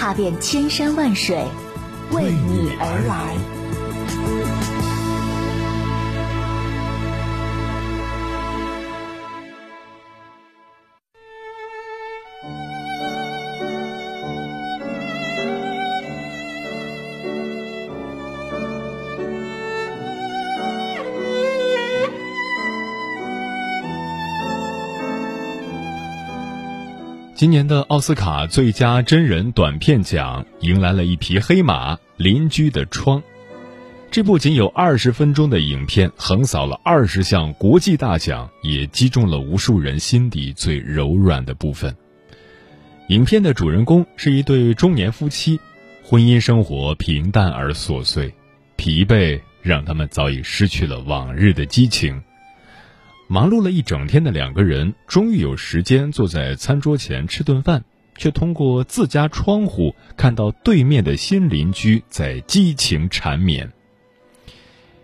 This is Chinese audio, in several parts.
踏遍千山万水，为你而来。今年的奥斯卡最佳真人短片奖迎来了一匹黑马，《邻居的窗》。这部仅有二十分钟的影片横扫了二十项国际大奖，也击中了无数人心底最柔软的部分。影片的主人公是一对中年夫妻，婚姻生活平淡而琐碎，疲惫让他们早已失去了往日的激情。忙碌了一整天的两个人，终于有时间坐在餐桌前吃顿饭，却通过自家窗户看到对面的新邻居在激情缠绵。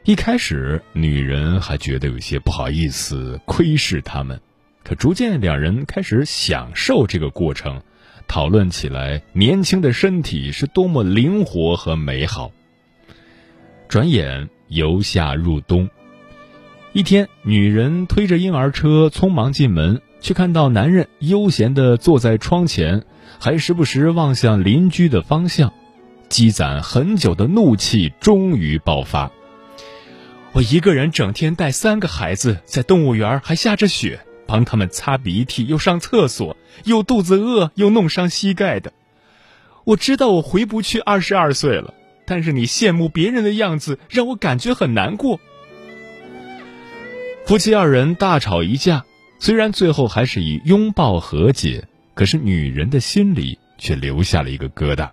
一开始，女人还觉得有些不好意思窥视他们，可逐渐两人开始享受这个过程，讨论起来年轻的身体是多么灵活和美好。转眼由夏入冬。一天，女人推着婴儿车匆忙进门，却看到男人悠闲地坐在窗前，还时不时望向邻居的方向。积攒很久的怒气终于爆发。我一个人整天带三个孩子，在动物园还下着雪，帮他们擦鼻涕，又上厕所，又肚子饿，又弄伤膝盖的。我知道我回不去二十二岁了，但是你羡慕别人的样子，让我感觉很难过。夫妻二人大吵一架，虽然最后还是以拥抱和解，可是女人的心里却留下了一个疙瘩。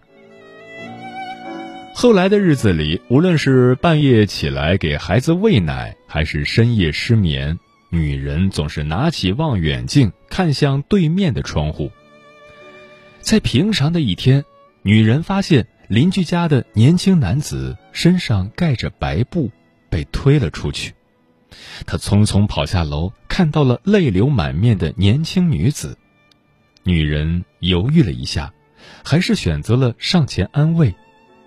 后来的日子里，无论是半夜起来给孩子喂奶，还是深夜失眠，女人总是拿起望远镜看向对面的窗户。在平常的一天，女人发现邻居家的年轻男子身上盖着白布，被推了出去。他匆匆跑下楼，看到了泪流满面的年轻女子。女人犹豫了一下，还是选择了上前安慰，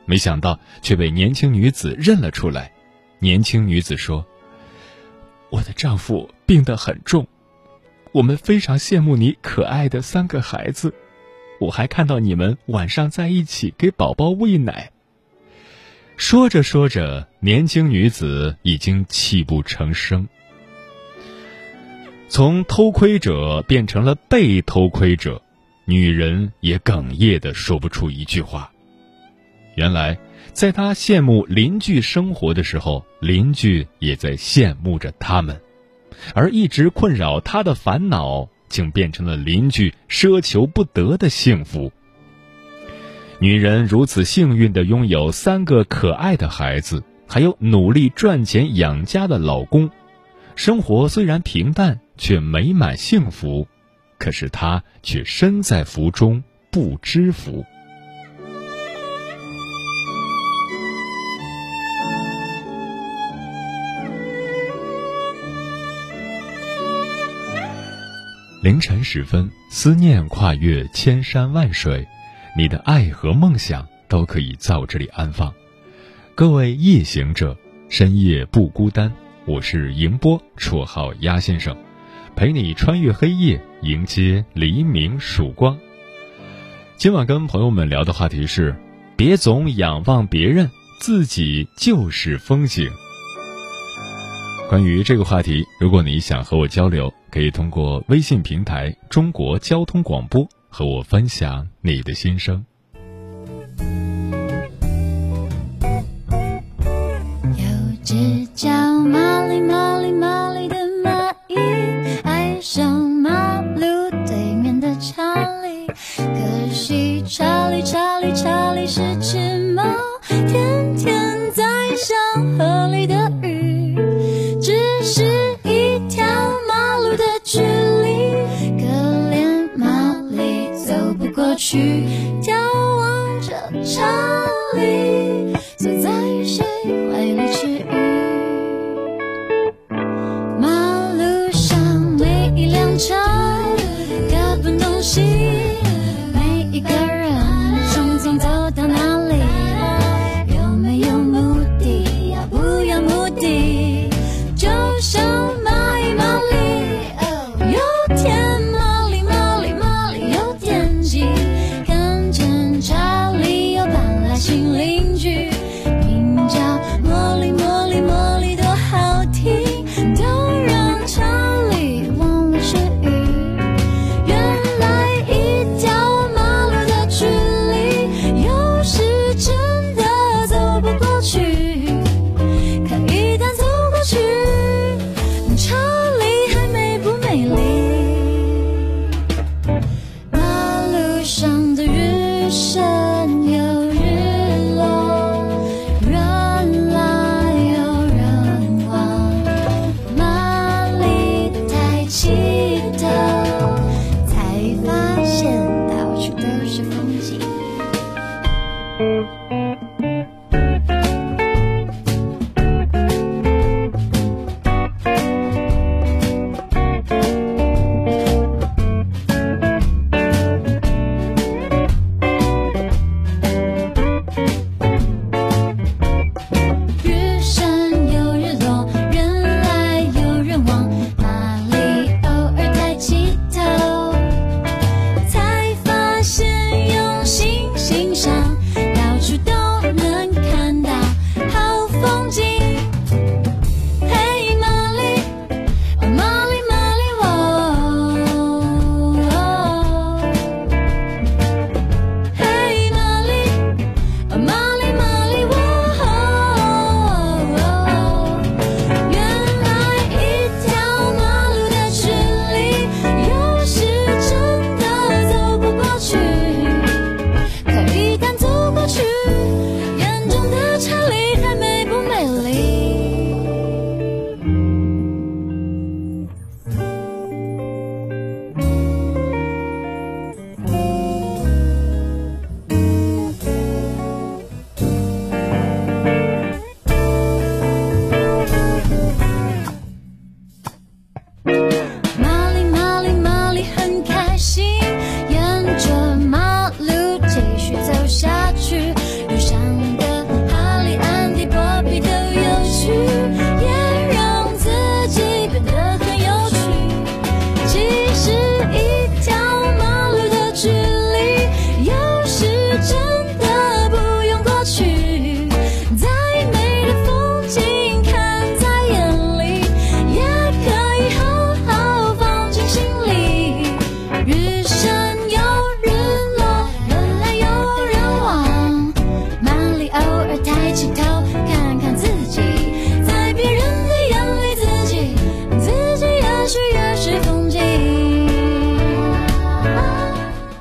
没想到却被年轻女子认了出来。年轻女子说：“我的丈夫病得很重，我们非常羡慕你可爱的三个孩子。我还看到你们晚上在一起给宝宝喂奶。”说着说着，年轻女子已经泣不成声。从偷窥者变成了被偷窥者，女人也哽咽的说不出一句话。原来，在她羡慕邻居生活的时候，邻居也在羡慕着他们，而一直困扰她的烦恼，竟变成了邻居奢求不得的幸福。女人如此幸运的拥有三个可爱的孩子，还有努力赚钱养家的老公，生活虽然平淡却美满幸福，可是她却身在福中不知福。凌晨时分，思念跨越千山万水。你的爱和梦想都可以在我这里安放。各位夜行者，深夜不孤单。我是迎波，绰号鸭先生，陪你穿越黑夜，迎接黎明曙光。今晚跟朋友们聊的话题是：别总仰望别人，自己就是风景。关于这个话题，如果你想和我交流，可以通过微信平台“中国交通广播”。和我分享你的心声。有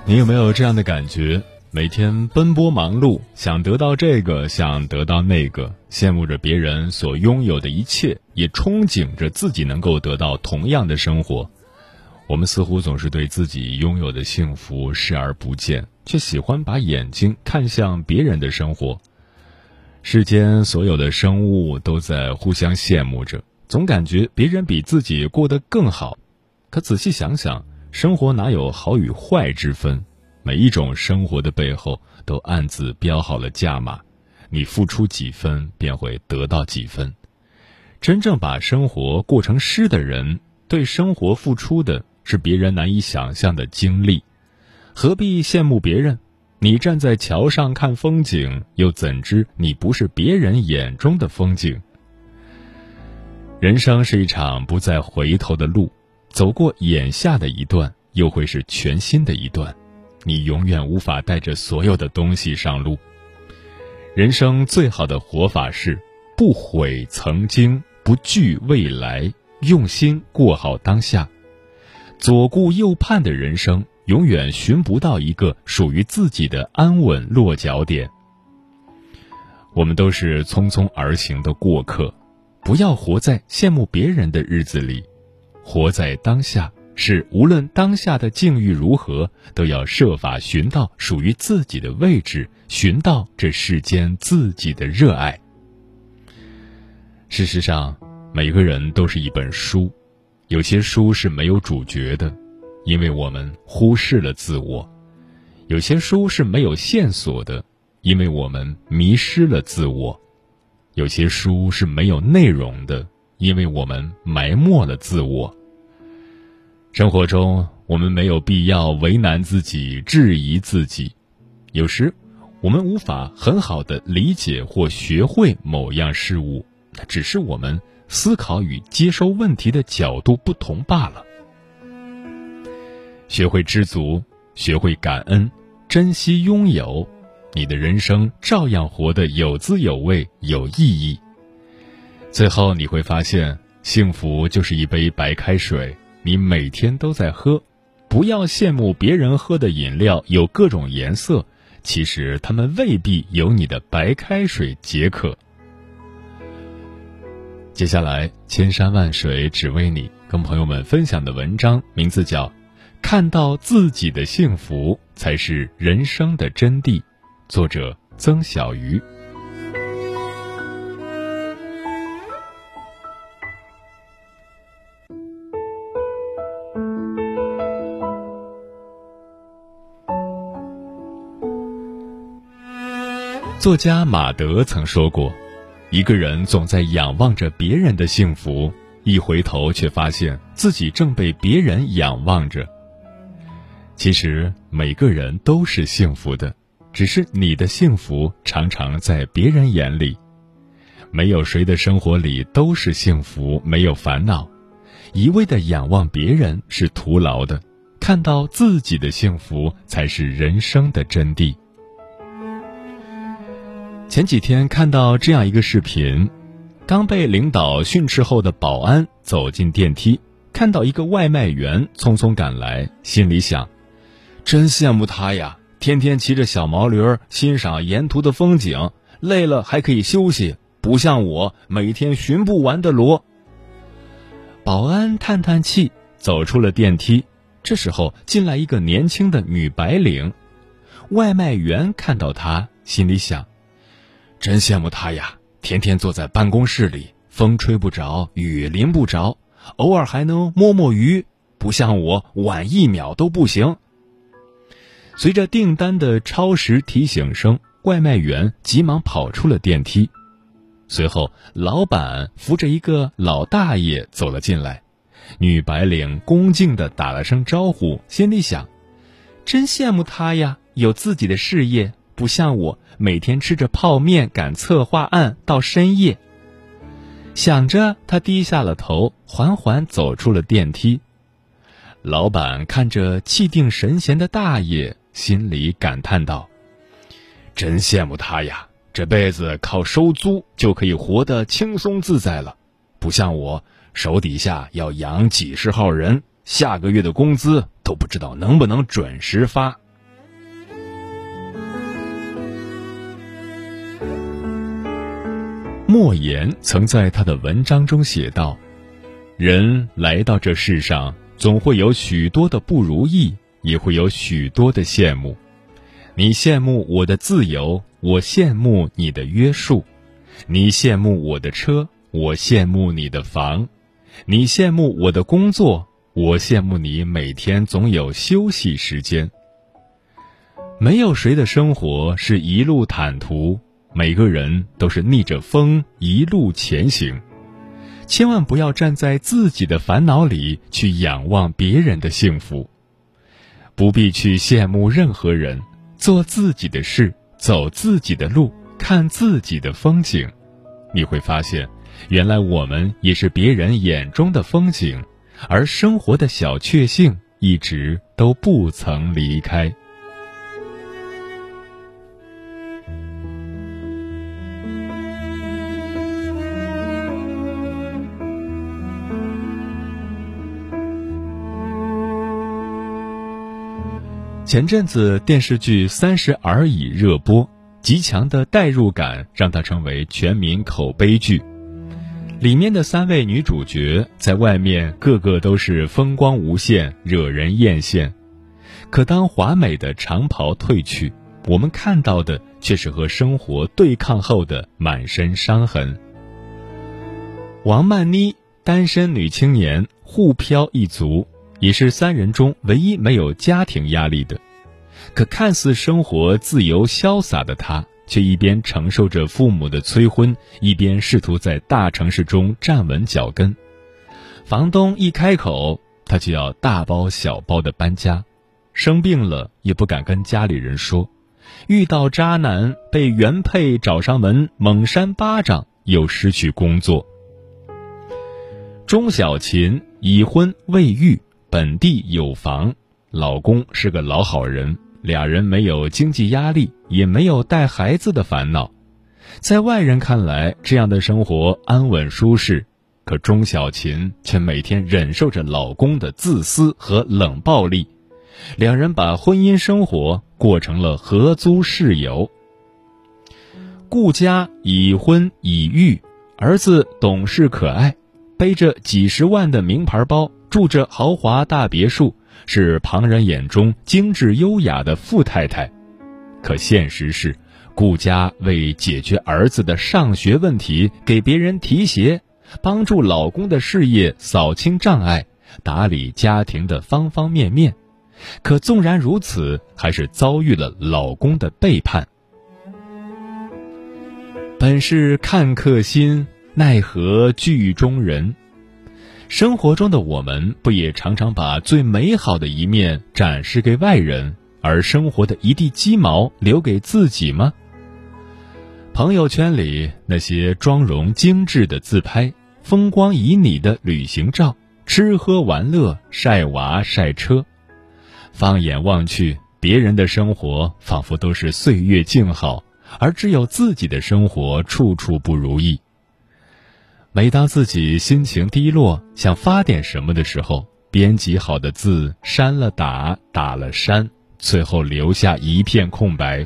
你有没有这样的感觉？每天奔波忙碌，想得到这个，想得到那个，羡慕着别人所拥有的一切，也憧憬着自己能够得到同样的生活。我们似乎总是对自己拥有的幸福视而不见，却喜欢把眼睛看向别人的生活。世间所有的生物都在互相羡慕着，总感觉别人比自己过得更好。可仔细想想，生活哪有好与坏之分？每一种生活的背后都暗自标好了价码，你付出几分，便会得到几分。真正把生活过成诗的人，对生活付出的是别人难以想象的经历。何必羡慕别人？你站在桥上看风景，又怎知你不是别人眼中的风景？人生是一场不再回头的路，走过眼下的一段，又会是全新的一段。你永远无法带着所有的东西上路。人生最好的活法是不悔曾经，不惧未来，用心过好当下。左顾右盼的人生，永远寻不到一个属于自己的安稳落脚点，我们都是匆匆而行的过客，不要活在羡慕别人的日子里，活在当下。是无论当下的境遇如何，都要设法寻到属于自己的位置，寻到这世间自己的热爱。事实上，每个人都是一本书，有些书是没有主角的，因为我们忽视了自我；有些书是没有线索的，因为我们迷失了自我；有些书是没有内容的，因为我们埋没了自我。生活中，我们没有必要为难自己、质疑自己。有时，我们无法很好的理解或学会某样事物，只是我们思考与接收问题的角度不同罢了。学会知足，学会感恩，珍惜拥有，你的人生照样活得有滋有味、有意义。最后，你会发现，幸福就是一杯白开水。你每天都在喝，不要羡慕别人喝的饮料有各种颜色，其实他们未必有你的白开水解渴。接下来，千山万水只为你，跟朋友们分享的文章名字叫《看到自己的幸福才是人生的真谛》，作者曾小鱼。作家马德曾说过：“一个人总在仰望着别人的幸福，一回头却发现自己正被别人仰望着。”其实每个人都是幸福的，只是你的幸福常常在别人眼里。没有谁的生活里都是幸福，没有烦恼。一味的仰望别人是徒劳的，看到自己的幸福才是人生的真谛。前几天看到这样一个视频，刚被领导训斥后的保安走进电梯，看到一个外卖员匆匆赶来，心里想：真羡慕他呀，天天骑着小毛驴欣赏沿途的风景，累了还可以休息，不像我每天寻不完的螺。保安叹叹气，走出了电梯。这时候进来一个年轻的女白领，外卖员看到他，心里想。真羡慕他呀！天天坐在办公室里，风吹不着，雨淋不着，偶尔还能摸摸鱼，不像我晚一秒都不行。随着订单的超时提醒声，外卖员急忙跑出了电梯。随后，老板扶着一个老大爷走了进来，女白领恭敬地打了声招呼，心里想：真羡慕他呀，有自己的事业。不像我每天吃着泡面赶策划案到深夜。想着，他低下了头，缓缓走出了电梯。老板看着气定神闲的大爷，心里感叹道：“真羡慕他呀，这辈子靠收租就可以活得轻松自在了，不像我手底下要养几十号人，下个月的工资都不知道能不能准时发。”莫言曾在他的文章中写道：“人来到这世上，总会有许多的不如意，也会有许多的羡慕。你羡慕我的自由，我羡慕你的约束；你羡慕我的车，我羡慕你的房；你羡慕我的工作，我羡慕你每天总有休息时间。没有谁的生活是一路坦途。”每个人都是逆着风一路前行，千万不要站在自己的烦恼里去仰望别人的幸福，不必去羡慕任何人，做自己的事，走自己的路，看自己的风景，你会发现，原来我们也是别人眼中的风景，而生活的小确幸一直都不曾离开。前阵子电视剧《三十而已》热播，极强的代入感让它成为全民口碑剧。里面的三位女主角在外面个个都是风光无限，惹人艳羡，可当华美的长袍褪去，我们看到的却是和生活对抗后的满身伤痕。王曼妮，单身女青年，沪漂一族，也是三人中唯一没有家庭压力的。可看似生活自由潇洒的她。却一边承受着父母的催婚，一边试图在大城市中站稳脚跟。房东一开口，他就要大包小包的搬家。生病了也不敢跟家里人说，遇到渣男被原配找上门猛扇巴掌，又失去工作。钟小琴已婚未育，本地有房，老公是个老好人。俩人没有经济压力，也没有带孩子的烦恼，在外人看来，这样的生活安稳舒适。可钟小琴却每天忍受着老公的自私和冷暴力，两人把婚姻生活过成了合租室友。顾家已婚已育，儿子懂事可爱，背着几十万的名牌包，住着豪华大别墅。是旁人眼中精致优雅的富太太，可现实是，顾家为解决儿子的上学问题，给别人提鞋，帮助老公的事业扫清障碍，打理家庭的方方面面。可纵然如此，还是遭遇了老公的背叛。本是看客心，奈何剧中人。生活中的我们，不也常常把最美好的一面展示给外人，而生活的一地鸡毛留给自己吗？朋友圈里那些妆容精致的自拍、风光旖旎的旅行照、吃喝玩乐、晒娃晒车，放眼望去，别人的生活仿佛都是岁月静好，而只有自己的生活处处不如意。每当自己心情低落，想发点什么的时候，编辑好的字删了打，打了删，最后留下一片空白。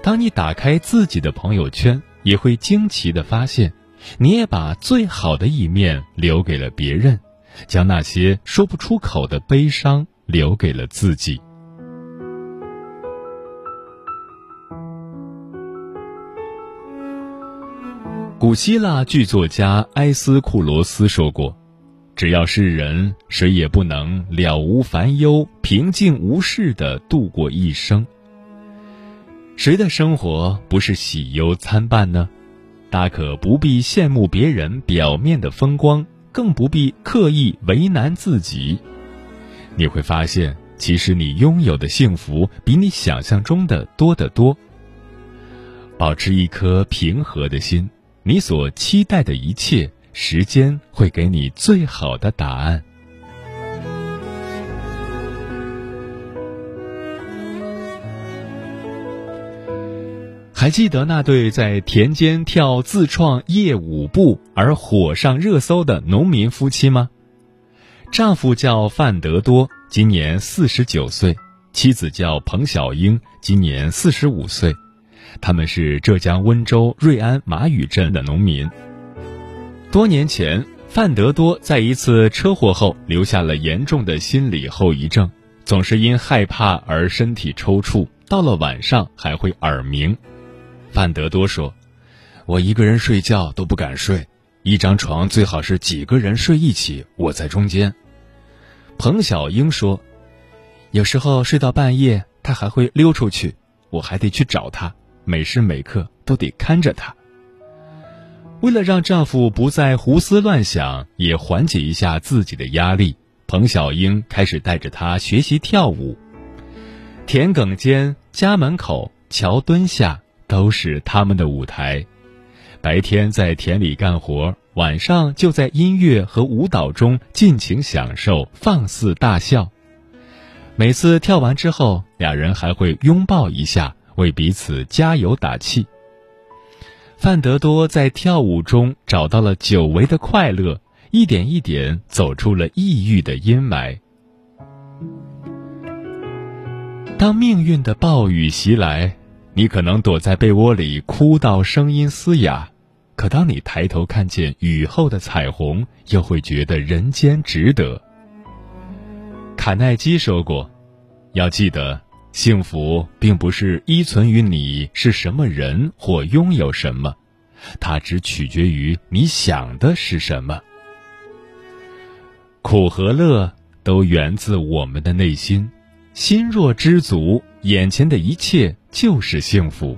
当你打开自己的朋友圈，也会惊奇的发现，你也把最好的一面留给了别人，将那些说不出口的悲伤留给了自己。古希腊剧作家埃斯库罗斯说过：“只要是人，谁也不能了无烦忧、平静无事的度过一生。谁的生活不是喜忧参半呢？大可不必羡慕别人表面的风光，更不必刻意为难自己。你会发现，其实你拥有的幸福比你想象中的多得多。保持一颗平和的心。”你所期待的一切，时间会给你最好的答案。还记得那对在田间跳自创业舞步而火上热搜的农民夫妻吗？丈夫叫范德多，今年四十九岁；妻子叫彭小英，今年四十五岁。他们是浙江温州瑞安马屿镇的农民。多年前，范德多在一次车祸后留下了严重的心理后遗症，总是因害怕而身体抽搐，到了晚上还会耳鸣。范德多说：“我一个人睡觉都不敢睡，一张床最好是几个人睡一起，我在中间。”彭小英说：“有时候睡到半夜，他还会溜出去，我还得去找他。”每时每刻都得看着她。为了让丈夫不再胡思乱想，也缓解一下自己的压力，彭小英开始带着他学习跳舞。田埂间、家门口、桥墩下都是他们的舞台。白天在田里干活，晚上就在音乐和舞蹈中尽情享受，放肆大笑。每次跳完之后，俩人还会拥抱一下。为彼此加油打气。范德多在跳舞中找到了久违的快乐，一点一点走出了抑郁的阴霾。当命运的暴雨袭来，你可能躲在被窝里哭到声音嘶哑，可当你抬头看见雨后的彩虹，又会觉得人间值得。卡耐基说过：“要记得，幸福并不是依存于你是什么人或拥有什么，它只取决于你想的是什么。苦和乐都源自我们的内心，心若知足，眼前的一切就是幸福。”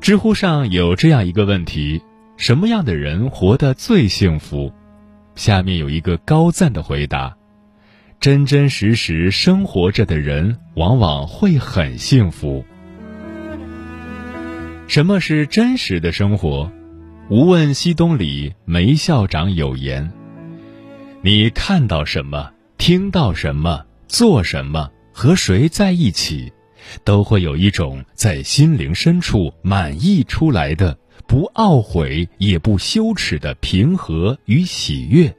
知乎上有这样一个问题：什么样的人活得最幸福？下面有一个高赞的回答。真真实实生活着的人，往往会很幸福。什么是真实的生活？无问西东里，梅校长有言：你看到什么，听到什么，做什么，和谁在一起，都会有一种在心灵深处满溢出来的、不懊悔也不羞耻的平和与喜悦。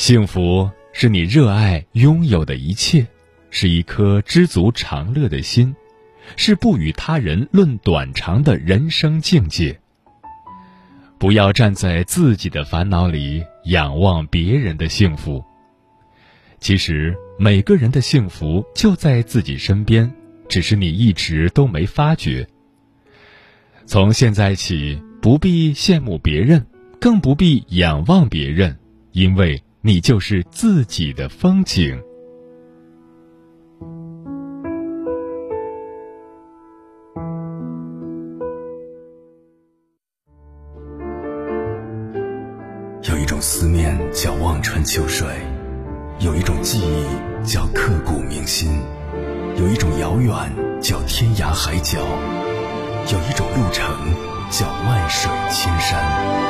幸福是你热爱拥有的一切，是一颗知足常乐的心，是不与他人论短长的人生境界。不要站在自己的烦恼里仰望别人的幸福。其实每个人的幸福就在自己身边，只是你一直都没发觉。从现在起，不必羡慕别人，更不必仰望别人，因为。你就是自己的风景。有一种思念叫望穿秋水，有一种记忆叫刻骨铭心，有一种遥远叫天涯海角，有一种路程叫万水千山。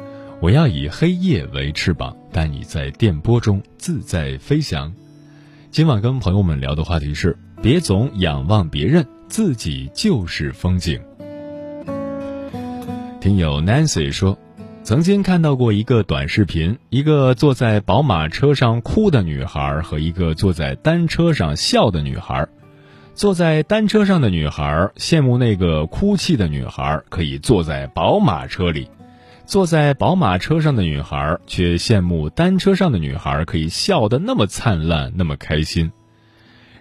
我要以黑夜为翅膀，带你在电波中自在飞翔。今晚跟朋友们聊的话题是：别总仰望别人，自己就是风景。听友 Nancy 说，曾经看到过一个短视频，一个坐在宝马车上哭的女孩和一个坐在单车上笑的女孩。坐在单车上的女孩羡慕那个哭泣的女孩可以坐在宝马车里。坐在宝马车上的女孩却羡慕单车上的女孩可以笑得那么灿烂，那么开心。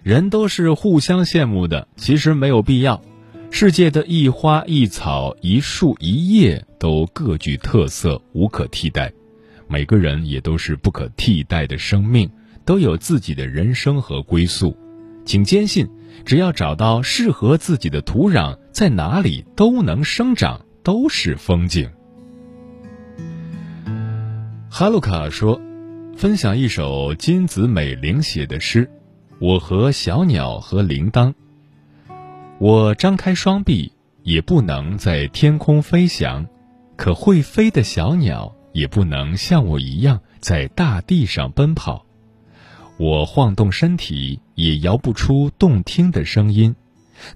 人都是互相羡慕的，其实没有必要。世界的一花一草、一树一叶都各具特色，无可替代。每个人也都是不可替代的生命，都有自己的人生和归宿。请坚信，只要找到适合自己的土壤，在哪里都能生长，都是风景。哈鲁卡说：“分享一首金子美玲写的诗，我和小鸟和铃铛。我张开双臂，也不能在天空飞翔，可会飞的小鸟也不能像我一样在大地上奔跑。我晃动身体，也摇不出动听的声音，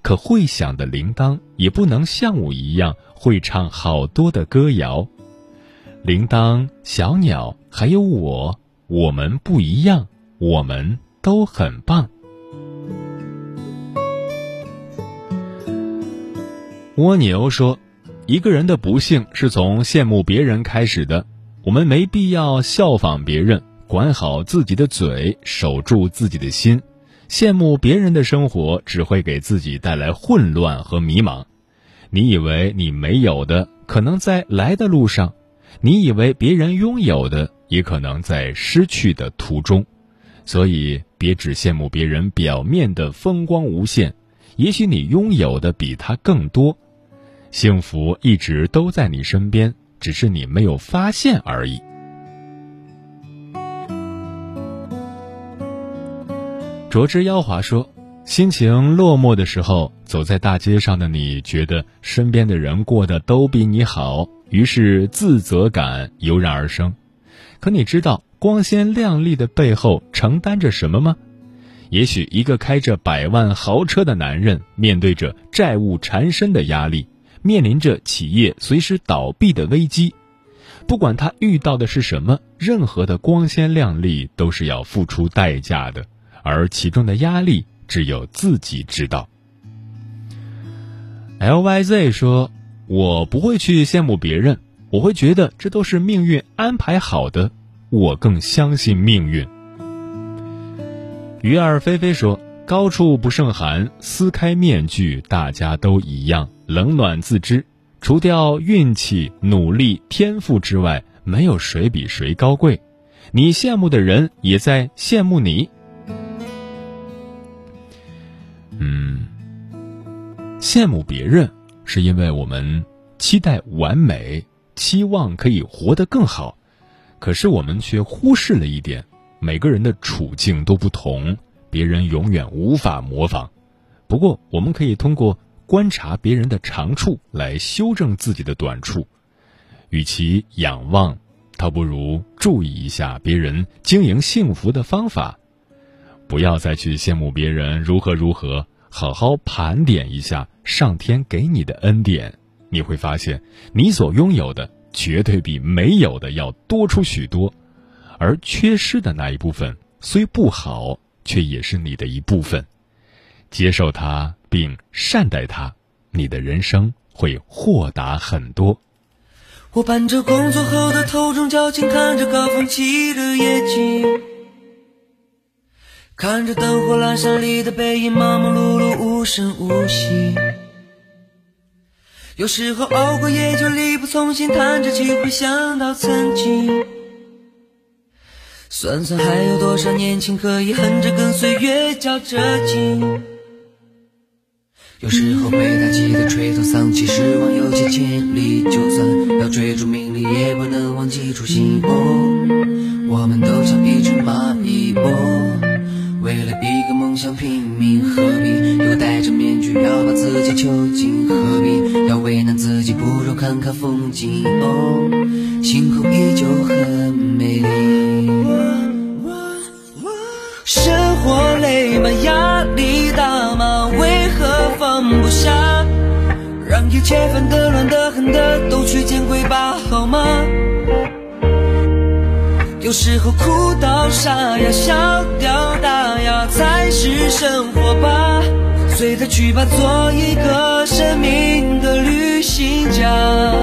可会响的铃铛也不能像我一样会唱好多的歌谣。”铃铛、小鸟，还有我，我们不一样，我们都很棒。蜗牛说：“一个人的不幸是从羡慕别人开始的。我们没必要效仿别人，管好自己的嘴，守住自己的心。羡慕别人的生活，只会给自己带来混乱和迷茫。你以为你没有的，可能在来的路上。”你以为别人拥有的，也可能在失去的途中，所以别只羡慕别人表面的风光无限，也许你拥有的比他更多。幸福一直都在你身边，只是你没有发现而已。卓之妖华说：“心情落寞的时候，走在大街上的你，觉得身边的人过得都比你好，于是自责感油然而生。可你知道光鲜亮丽的背后承担着什么吗？也许一个开着百万豪车的男人，面对着债务缠身的压力，面临着企业随时倒闭的危机。不管他遇到的是什么，任何的光鲜亮丽都是要付出代价的，而其中的压力。只有自己知道。L Y Z 说：“我不会去羡慕别人，我会觉得这都是命运安排好的。我更相信命运。”鱼儿飞飞说：“高处不胜寒，撕开面具，大家都一样，冷暖自知。除掉运气、努力、天赋之外，没有谁比谁高贵。你羡慕的人也在羡慕你。”嗯，羡慕别人是因为我们期待完美，期望可以活得更好，可是我们却忽视了一点：每个人的处境都不同，别人永远无法模仿。不过，我们可以通过观察别人的长处来修正自己的短处。与其仰望，倒不如注意一下别人经营幸福的方法。不要再去羡慕别人如何如何，好好盘点一下上天给你的恩典，你会发现你所拥有的绝对比没有的要多出许多，而缺失的那一部分虽不好，却也是你的一部分。接受它并善待它，你的人生会豁达很多。我伴着工作后的头重脚轻，看着高峰期的夜景。看着灯火阑珊里的背影，忙忙碌碌，无声无息。有时候熬过夜就力不从心，叹着气，回想到曾经。算算还有多少年轻可以哼着跟岁月较着劲。有时候被打击的垂头丧气，失望有些千里，就算要追逐名利，也不能忘记初心。哦，我们都像一只蚂蚁。哦。为了一个梦想拼命，何必又戴着面具要把自己囚禁？何必要为难自己？不如看看风景。哦，星空依旧很美丽。生活累吗？压力大吗？为何放不下？让一切烦的、乱的、恨的都去见鬼吧，好吗？有时候哭到沙哑，笑掉大牙才是生活吧。随它去吧，做一个生命的旅行家。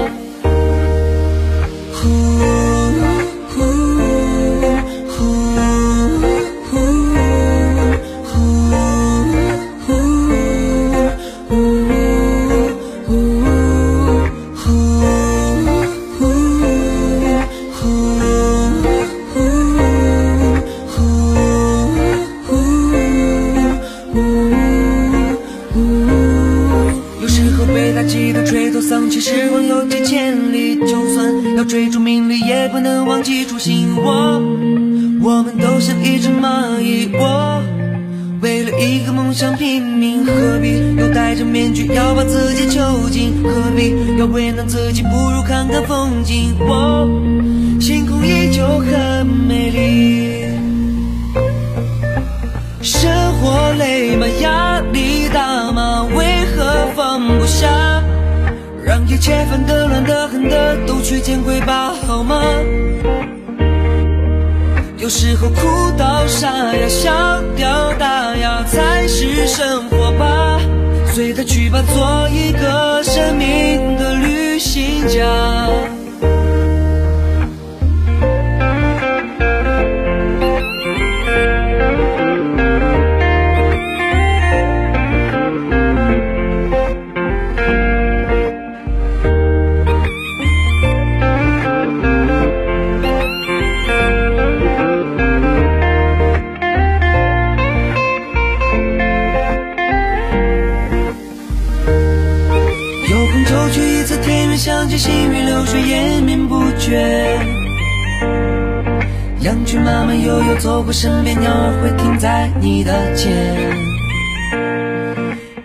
见鬼吧，好吗？有时候哭到沙哑，笑掉大牙才是生活吧。随它去吧，做一个生命的旅行家。羊群慢慢悠悠走过身边，鸟儿会停在你的肩。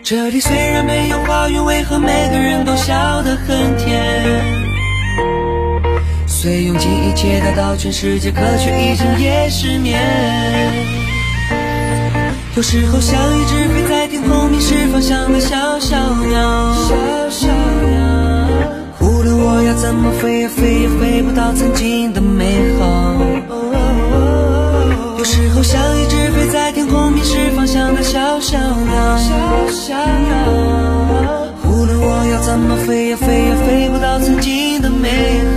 这里虽然没有花园，为何每个人都笑得很甜？虽用尽一切达到全世界，可却一整夜失眠。有时候像一只飞在天空迷失方向的小小鸟，小小鸟。怎么飞呀飞也飞不到曾经的美好。有时候像一只飞在天空迷失方向的小小鸟，无论我要怎么飞呀飞呀飞不到曾经的美好。